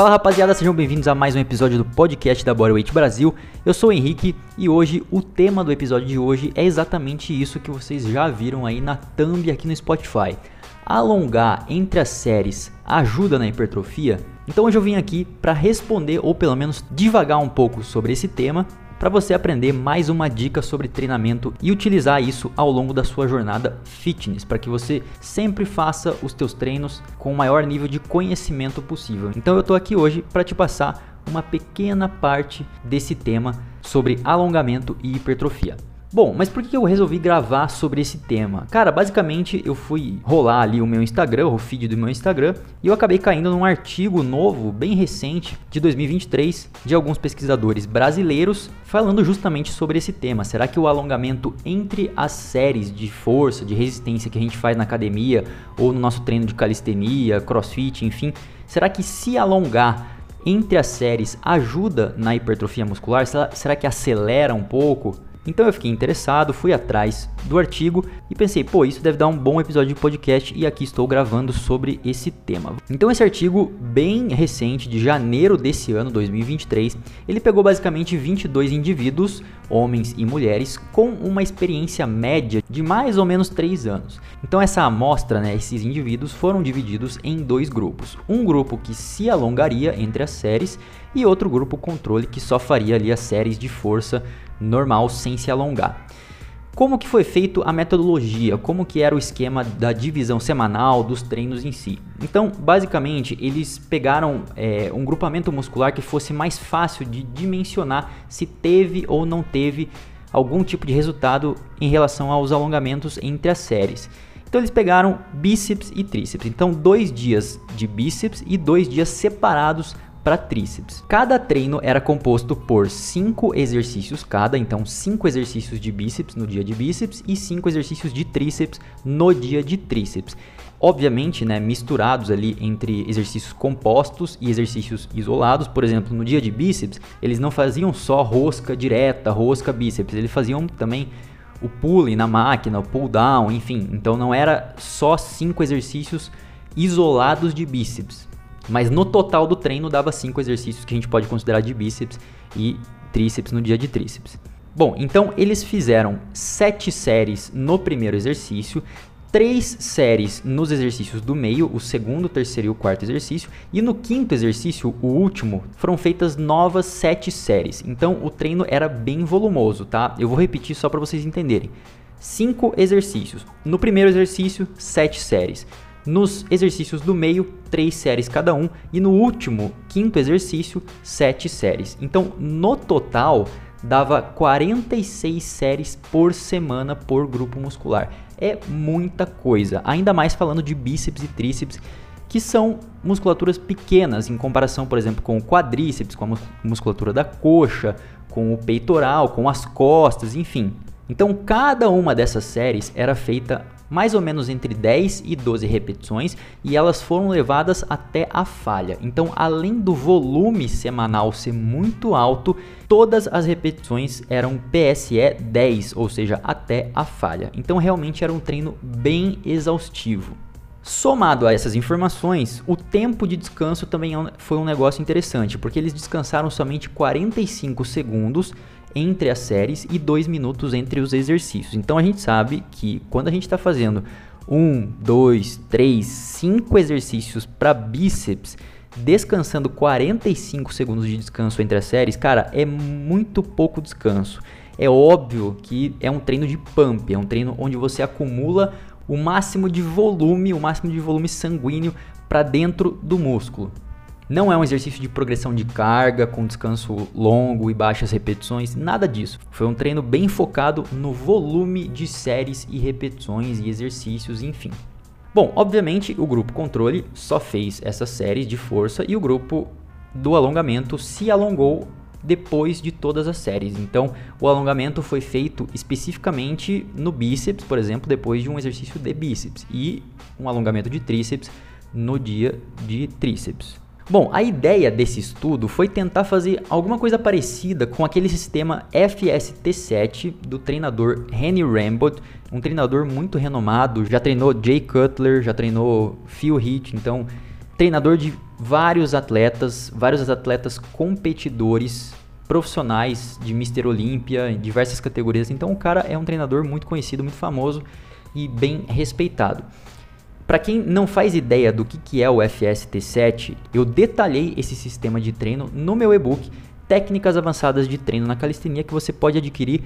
Fala rapaziada, sejam bem-vindos a mais um episódio do podcast da Bodyweight Brasil. Eu sou o Henrique e hoje o tema do episódio de hoje é exatamente isso que vocês já viram aí na thumb aqui no Spotify. Alongar entre as séries ajuda na hipertrofia? Então hoje eu vim aqui para responder ou pelo menos divagar um pouco sobre esse tema para você aprender mais uma dica sobre treinamento e utilizar isso ao longo da sua jornada fitness, para que você sempre faça os teus treinos com o maior nível de conhecimento possível. Então eu estou aqui hoje para te passar uma pequena parte desse tema sobre alongamento e hipertrofia. Bom, mas por que eu resolvi gravar sobre esse tema? Cara, basicamente eu fui rolar ali o meu Instagram, o feed do meu Instagram, e eu acabei caindo num artigo novo, bem recente, de 2023, de alguns pesquisadores brasileiros, falando justamente sobre esse tema. Será que o alongamento entre as séries de força, de resistência que a gente faz na academia, ou no nosso treino de calistenia, crossfit, enfim, será que se alongar entre as séries ajuda na hipertrofia muscular? Será que acelera um pouco? Então eu fiquei interessado, fui atrás do artigo e pensei, pô, isso deve dar um bom episódio de podcast e aqui estou gravando sobre esse tema. Então esse artigo bem recente, de janeiro desse ano, 2023, ele pegou basicamente 22 indivíduos, homens e mulheres, com uma experiência média de mais ou menos 3 anos. Então essa amostra, né, esses indivíduos foram divididos em dois grupos. Um grupo que se alongaria entre as séries e outro grupo controle que só faria ali as séries de força normal sem se alongar. Como que foi feito a metodologia? Como que era o esquema da divisão semanal dos treinos em si? Então, basicamente, eles pegaram é, um grupamento muscular que fosse mais fácil de dimensionar se teve ou não teve algum tipo de resultado em relação aos alongamentos entre as séries. Então eles pegaram bíceps e tríceps. Então dois dias de bíceps e dois dias separados para tríceps. Cada treino era composto por 5 exercícios cada, então 5 exercícios de bíceps no dia de bíceps e 5 exercícios de tríceps no dia de tríceps. Obviamente, né, misturados ali entre exercícios compostos e exercícios isolados. Por exemplo, no dia de bíceps, eles não faziam só rosca direta, rosca bíceps, eles faziam também o pulling na máquina, o pull down, enfim. Então não era só cinco exercícios isolados de bíceps. Mas no total do treino dava cinco exercícios que a gente pode considerar de bíceps e tríceps no dia de tríceps. Bom, então eles fizeram sete séries no primeiro exercício, três séries nos exercícios do meio, o segundo, o terceiro e o quarto exercício, e no quinto exercício, o último, foram feitas novas sete séries. Então o treino era bem volumoso, tá? Eu vou repetir só para vocês entenderem. Cinco exercícios. No primeiro exercício, sete séries. Nos exercícios do meio, 3 séries cada um. E no último, quinto exercício, 7 séries. Então, no total, dava 46 séries por semana por grupo muscular. É muita coisa, ainda mais falando de bíceps e tríceps, que são musculaturas pequenas em comparação, por exemplo, com o quadríceps, com a musculatura da coxa, com o peitoral, com as costas, enfim. Então, cada uma dessas séries era feita mais ou menos entre 10 e 12 repetições e elas foram levadas até a falha. Então, além do volume semanal ser muito alto, todas as repetições eram PSE 10, ou seja, até a falha. Então, realmente era um treino bem exaustivo. Somado a essas informações, o tempo de descanso também é foi um negócio interessante, porque eles descansaram somente 45 segundos entre as séries e dois minutos entre os exercícios. Então a gente sabe que quando a gente está fazendo um, dois, três, cinco exercícios para bíceps, descansando 45 segundos de descanso entre as séries, cara, é muito pouco descanso. É óbvio que é um treino de pump, é um treino onde você acumula o máximo de volume, o máximo de volume sanguíneo para dentro do músculo. Não é um exercício de progressão de carga com descanso longo e baixas repetições, nada disso. Foi um treino bem focado no volume de séries e repetições e exercícios, enfim. Bom, obviamente o grupo controle só fez essas séries de força e o grupo do alongamento se alongou depois de todas as séries. Então, o alongamento foi feito especificamente no bíceps, por exemplo, depois de um exercício de bíceps, e um alongamento de tríceps no dia de tríceps. Bom, a ideia desse estudo foi tentar fazer alguma coisa parecida com aquele sistema FST7 do treinador Henry Rambod, um treinador muito renomado, já treinou Jay Cutler, já treinou Phil Heath, então treinador de vários atletas, vários atletas competidores profissionais de Mister Olímpia, em diversas categorias. Então o cara é um treinador muito conhecido, muito famoso e bem respeitado. Para quem não faz ideia do que, é o FST7, eu detalhei esse sistema de treino no meu e-book Técnicas Avançadas de Treino na Calistenia que você pode adquirir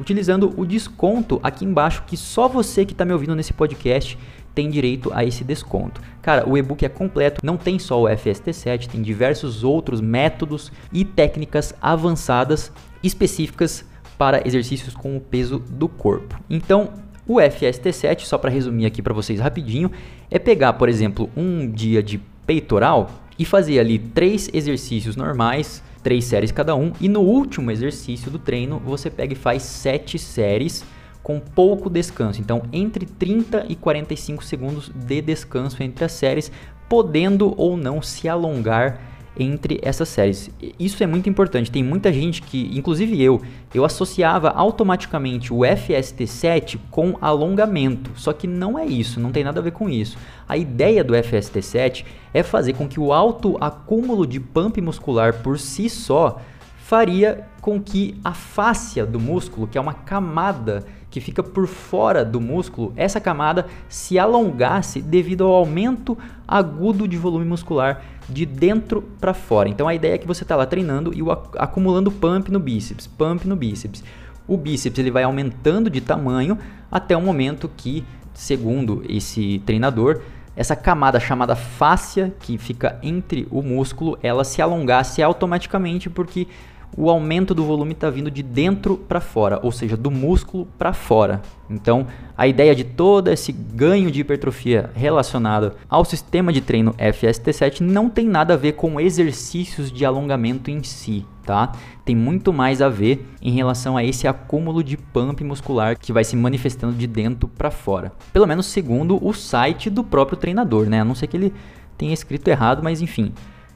utilizando o desconto aqui embaixo que só você que está me ouvindo nesse podcast tem direito a esse desconto. Cara, o e-book é completo, não tem só o FST7, tem diversos outros métodos e técnicas avançadas específicas para exercícios com o peso do corpo. Então, o FST7, só para resumir aqui para vocês rapidinho, é pegar, por exemplo, um dia de peitoral e fazer ali três exercícios normais, três séries cada um, e no último exercício do treino você pega e faz sete séries com pouco descanso. Então, entre 30 e 45 segundos de descanso entre as séries, podendo ou não se alongar entre essas séries. Isso é muito importante. Tem muita gente que, inclusive eu, eu associava automaticamente o FST7 com alongamento. Só que não é isso, não tem nada a ver com isso. A ideia do FST7 é fazer com que o alto acúmulo de pump muscular por si só faria com que a fáscia do músculo, que é uma camada que fica por fora do músculo, essa camada se alongasse devido ao aumento agudo de volume muscular de dentro para fora. Então a ideia é que você está lá treinando e acumulando pump no bíceps, pump no bíceps. O bíceps ele vai aumentando de tamanho até o momento que, segundo esse treinador, essa camada chamada fáscia que fica entre o músculo, ela se alongasse automaticamente porque o aumento do volume está vindo de dentro para fora, ou seja, do músculo para fora. Então, a ideia de todo esse ganho de hipertrofia relacionado ao sistema de treino FST7 não tem nada a ver com exercícios de alongamento em si, tá? Tem muito mais a ver em relação a esse acúmulo de pump muscular que vai se manifestando de dentro para fora. Pelo menos segundo o site do próprio treinador, né? A não ser que ele tenha escrito errado, mas enfim.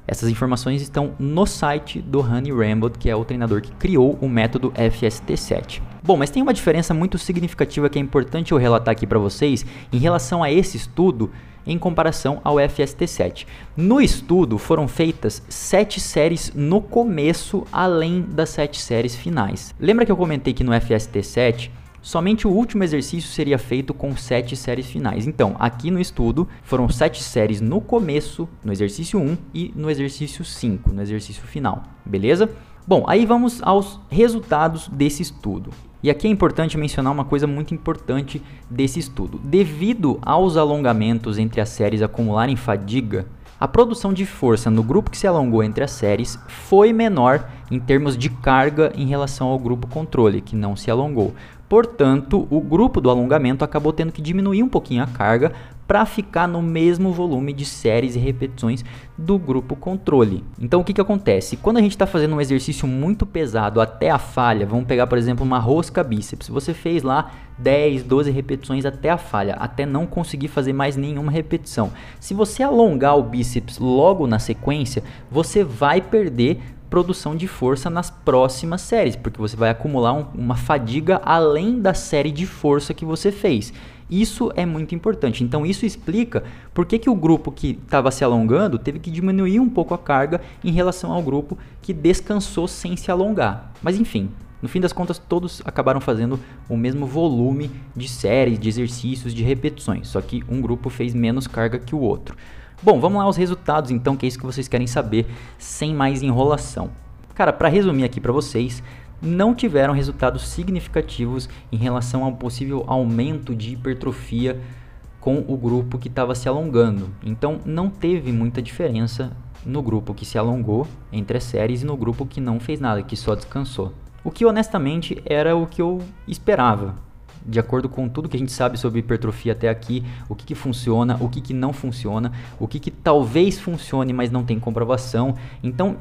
Essas informações estão no site do Honey Rambo, que é o treinador que criou o método FST7. Bom, mas tem uma diferença muito significativa que é importante eu relatar aqui para vocês em relação a esse estudo em comparação ao FST7. No estudo foram feitas sete séries no começo, além das sete séries finais. Lembra que eu comentei que no FST7 Somente o último exercício seria feito com sete séries finais. Então, aqui no estudo, foram sete séries no começo, no exercício 1 e no exercício 5, no exercício final. Beleza? Bom, aí vamos aos resultados desse estudo. E aqui é importante mencionar uma coisa muito importante desse estudo. Devido aos alongamentos entre as séries acumularem fadiga, a produção de força no grupo que se alongou entre as séries foi menor em termos de carga em relação ao grupo controle, que não se alongou. Portanto, o grupo do alongamento acabou tendo que diminuir um pouquinho a carga para ficar no mesmo volume de séries e repetições do grupo controle. Então o que, que acontece? Quando a gente está fazendo um exercício muito pesado até a falha, vamos pegar por exemplo uma rosca bíceps, você fez lá 10, 12 repetições até a falha, até não conseguir fazer mais nenhuma repetição. Se você alongar o bíceps logo na sequência, você vai perder produção de força nas próximas séries, porque você vai acumular um, uma fadiga além da série de força que você fez. Isso é muito importante. Então isso explica por que, que o grupo que estava se alongando teve que diminuir um pouco a carga em relação ao grupo que descansou sem se alongar. Mas enfim, no fim das contas, todos acabaram fazendo o mesmo volume de séries, de exercícios, de repetições, só que um grupo fez menos carga que o outro. Bom, vamos lá aos resultados então, que é isso que vocês querem saber, sem mais enrolação. Cara, para resumir aqui para vocês, não tiveram resultados significativos em relação ao possível aumento de hipertrofia com o grupo que estava se alongando. Então, não teve muita diferença no grupo que se alongou entre as séries e no grupo que não fez nada, que só descansou. O que honestamente era o que eu esperava de acordo com tudo que a gente sabe sobre hipertrofia até aqui, o que, que funciona, o que, que não funciona, o que, que talvez funcione, mas não tem comprovação. Então,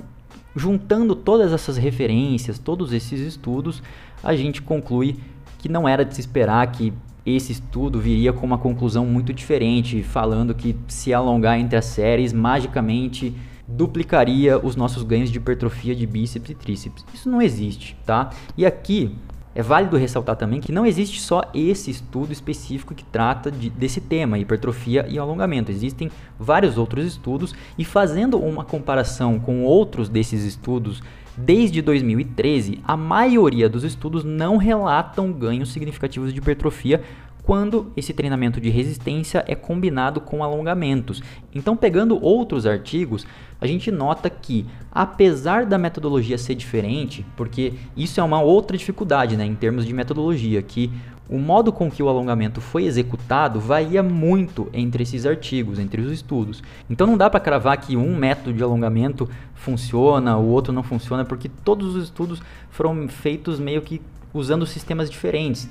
juntando todas essas referências, todos esses estudos, a gente conclui que não era de se esperar que esse estudo viria com uma conclusão muito diferente, falando que se alongar entre as séries magicamente duplicaria os nossos ganhos de hipertrofia de bíceps e tríceps. Isso não existe, tá? E aqui É válido ressaltar também que não existe só esse estudo específico que trata de, desse tema, hipertrofia e alongamento. Existem vários outros estudos e fazendo uma comparação com outros desses estudos Desde 2013, a maioria dos estudos não relatam ganhos significativos de hipertrofia quando esse treinamento de resistência é combinado com alongamentos. Então, pegando outros artigos, a gente nota que, apesar da metodologia ser diferente, porque isso é uma outra dificuldade né, em termos de metodologia, que o modo com que o alongamento foi executado varia muito entre esses artigos, entre os estudos. Então não dá para cravar que um método de alongamento funciona, o outro não funciona, porque todos os estudos foram feitos meio que usando sistemas diferentes.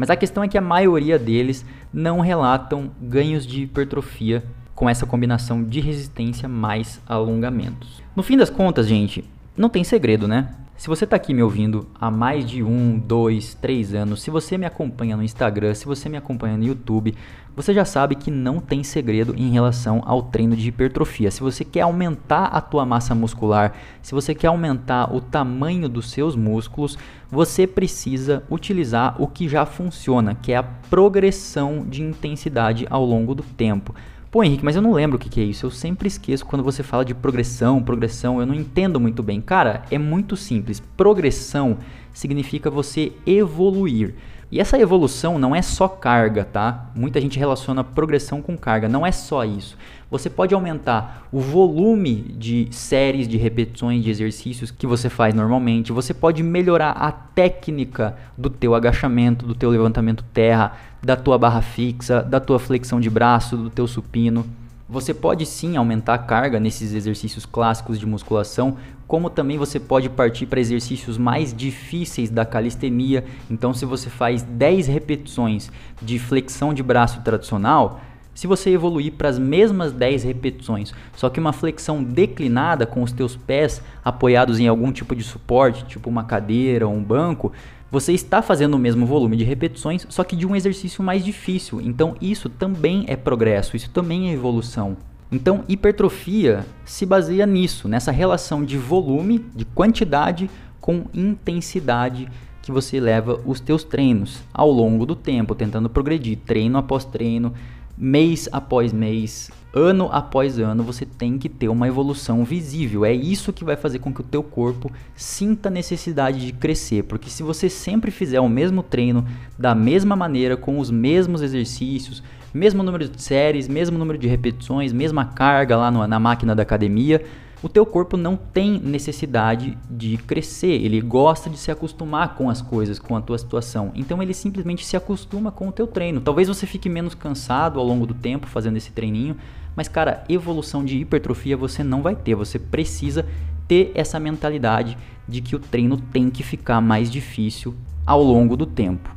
Mas a questão é que a maioria deles não relatam ganhos de hipertrofia com essa combinação de resistência mais alongamentos. No fim das contas, gente, não tem segredo, né? Se você está aqui me ouvindo há mais de um, dois, três anos, se você me acompanha no Instagram, se você me acompanha no YouTube, você já sabe que não tem segredo em relação ao treino de hipertrofia. Se você quer aumentar a tua massa muscular, se você quer aumentar o tamanho dos seus músculos, você precisa utilizar o que já funciona, que é a progressão de intensidade ao longo do tempo. Pô, Henrique, mas eu não lembro o que, que, é isso. Eu sempre esqueço quando você fala de progressão, progressão, eu não entendo muito bem. Cara, é muito simples. Progressão significa você evoluir. E essa evolução não é só carga, tá? Muita gente relaciona progressão com carga, não é só isso. Você pode aumentar o volume de séries de repetições de exercícios que você faz normalmente, você pode melhorar a técnica do teu agachamento, do teu levantamento terra, da tua barra fixa, da tua flexão de braço, do teu supino. Você pode sim aumentar a carga nesses exercícios clássicos de musculação, como também você pode partir para exercícios mais difíceis da calistenia. Então, se você faz 10 repetições de flexão de braço tradicional, se você evoluir para as mesmas 10 repetições, só que uma flexão declinada com os teus pés apoiados em algum tipo de suporte, tipo uma cadeira ou um banco, você está fazendo o mesmo volume de repetições, só que de um exercício mais difícil. Então isso também é progresso, isso também é evolução. Então, hipertrofia se baseia nisso, nessa relação de volume, de quantidade com intensidade que você leva os teus treinos ao longo do tempo, tentando progredir treino após treino, mês após mês, ano após ano, você tem que ter uma evolução visível. É isso que vai fazer com que o teu corpo sinta necessidade de crescer, porque se você sempre fizer o mesmo treino da mesma maneira, com os mesmos exercícios, mesmo número de séries, mesmo número de repetições, mesma carga lá no, na máquina da academia, o teu corpo não tem necessidade de crescer, ele gosta de se acostumar com as coisas, com a tua situação. Então ele simplesmente se acostuma com o teu treino. Talvez você fique menos cansado ao longo do tempo fazendo esse treininho, mas cara, evolução de hipertrofia você não vai ter. Você precisa ter essa mentalidade de que o treino tem que ficar mais difícil ao longo do tempo.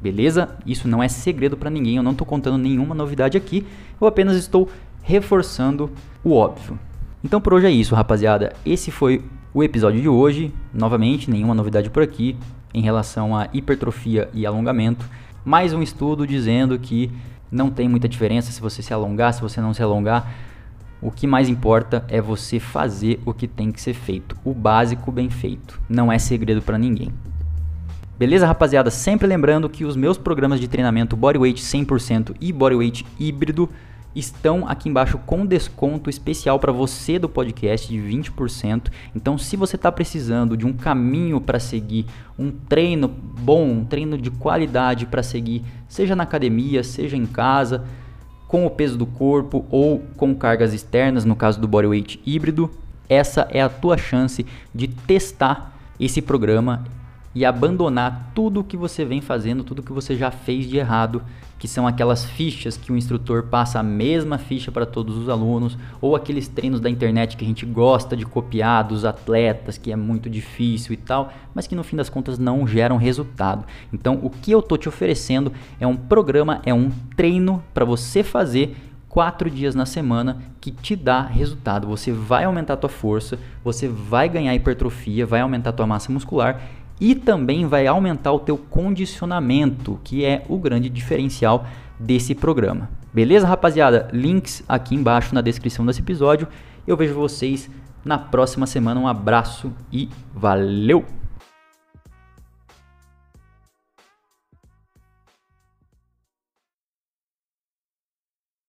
Beleza? Isso não é segredo para ninguém, eu não estou contando nenhuma novidade aqui, eu apenas estou reforçando o óbvio. Então por hoje é isso, rapaziada. Esse foi o episódio de hoje. Novamente, nenhuma novidade por aqui em relação a hipertrofia e alongamento. Mais um estudo dizendo que não tem muita diferença se você se alongar, se você não se alongar. O que mais importa é você fazer o que tem que ser feito, o básico bem feito. Não é segredo para ninguém. Beleza, rapaziada? Sempre lembrando que os meus programas de treinamento Bodyweight 100% e Bodyweight híbrido estão aqui embaixo com desconto especial para você do podcast de 20%. Então, se você está precisando de um caminho para seguir, um treino bom, um treino de qualidade para seguir, seja na academia, seja em casa, com o peso do corpo ou com cargas externas, no caso do bodyweight híbrido, essa é a tua chance de testar esse programa e abandonar tudo o que você vem fazendo, tudo que você já fez de errado, que são aquelas fichas que o instrutor passa a mesma ficha para todos os alunos, ou aqueles treinos da internet que a gente gosta de copiar dos atletas, que é muito difícil e tal, mas que no fim das contas não geram resultado. Então, o que eu tô te oferecendo é um programa, é um treino para você fazer quatro dias na semana que te dá resultado. Você vai aumentar a tua força, você vai ganhar hipertrofia, vai aumentar a tua massa muscular e também vai aumentar o teu condicionamento, que é o grande diferencial desse programa. Beleza, rapaziada? Links aqui embaixo na descrição desse episódio. Eu vejo vocês na próxima semana. Um abraço e valeu!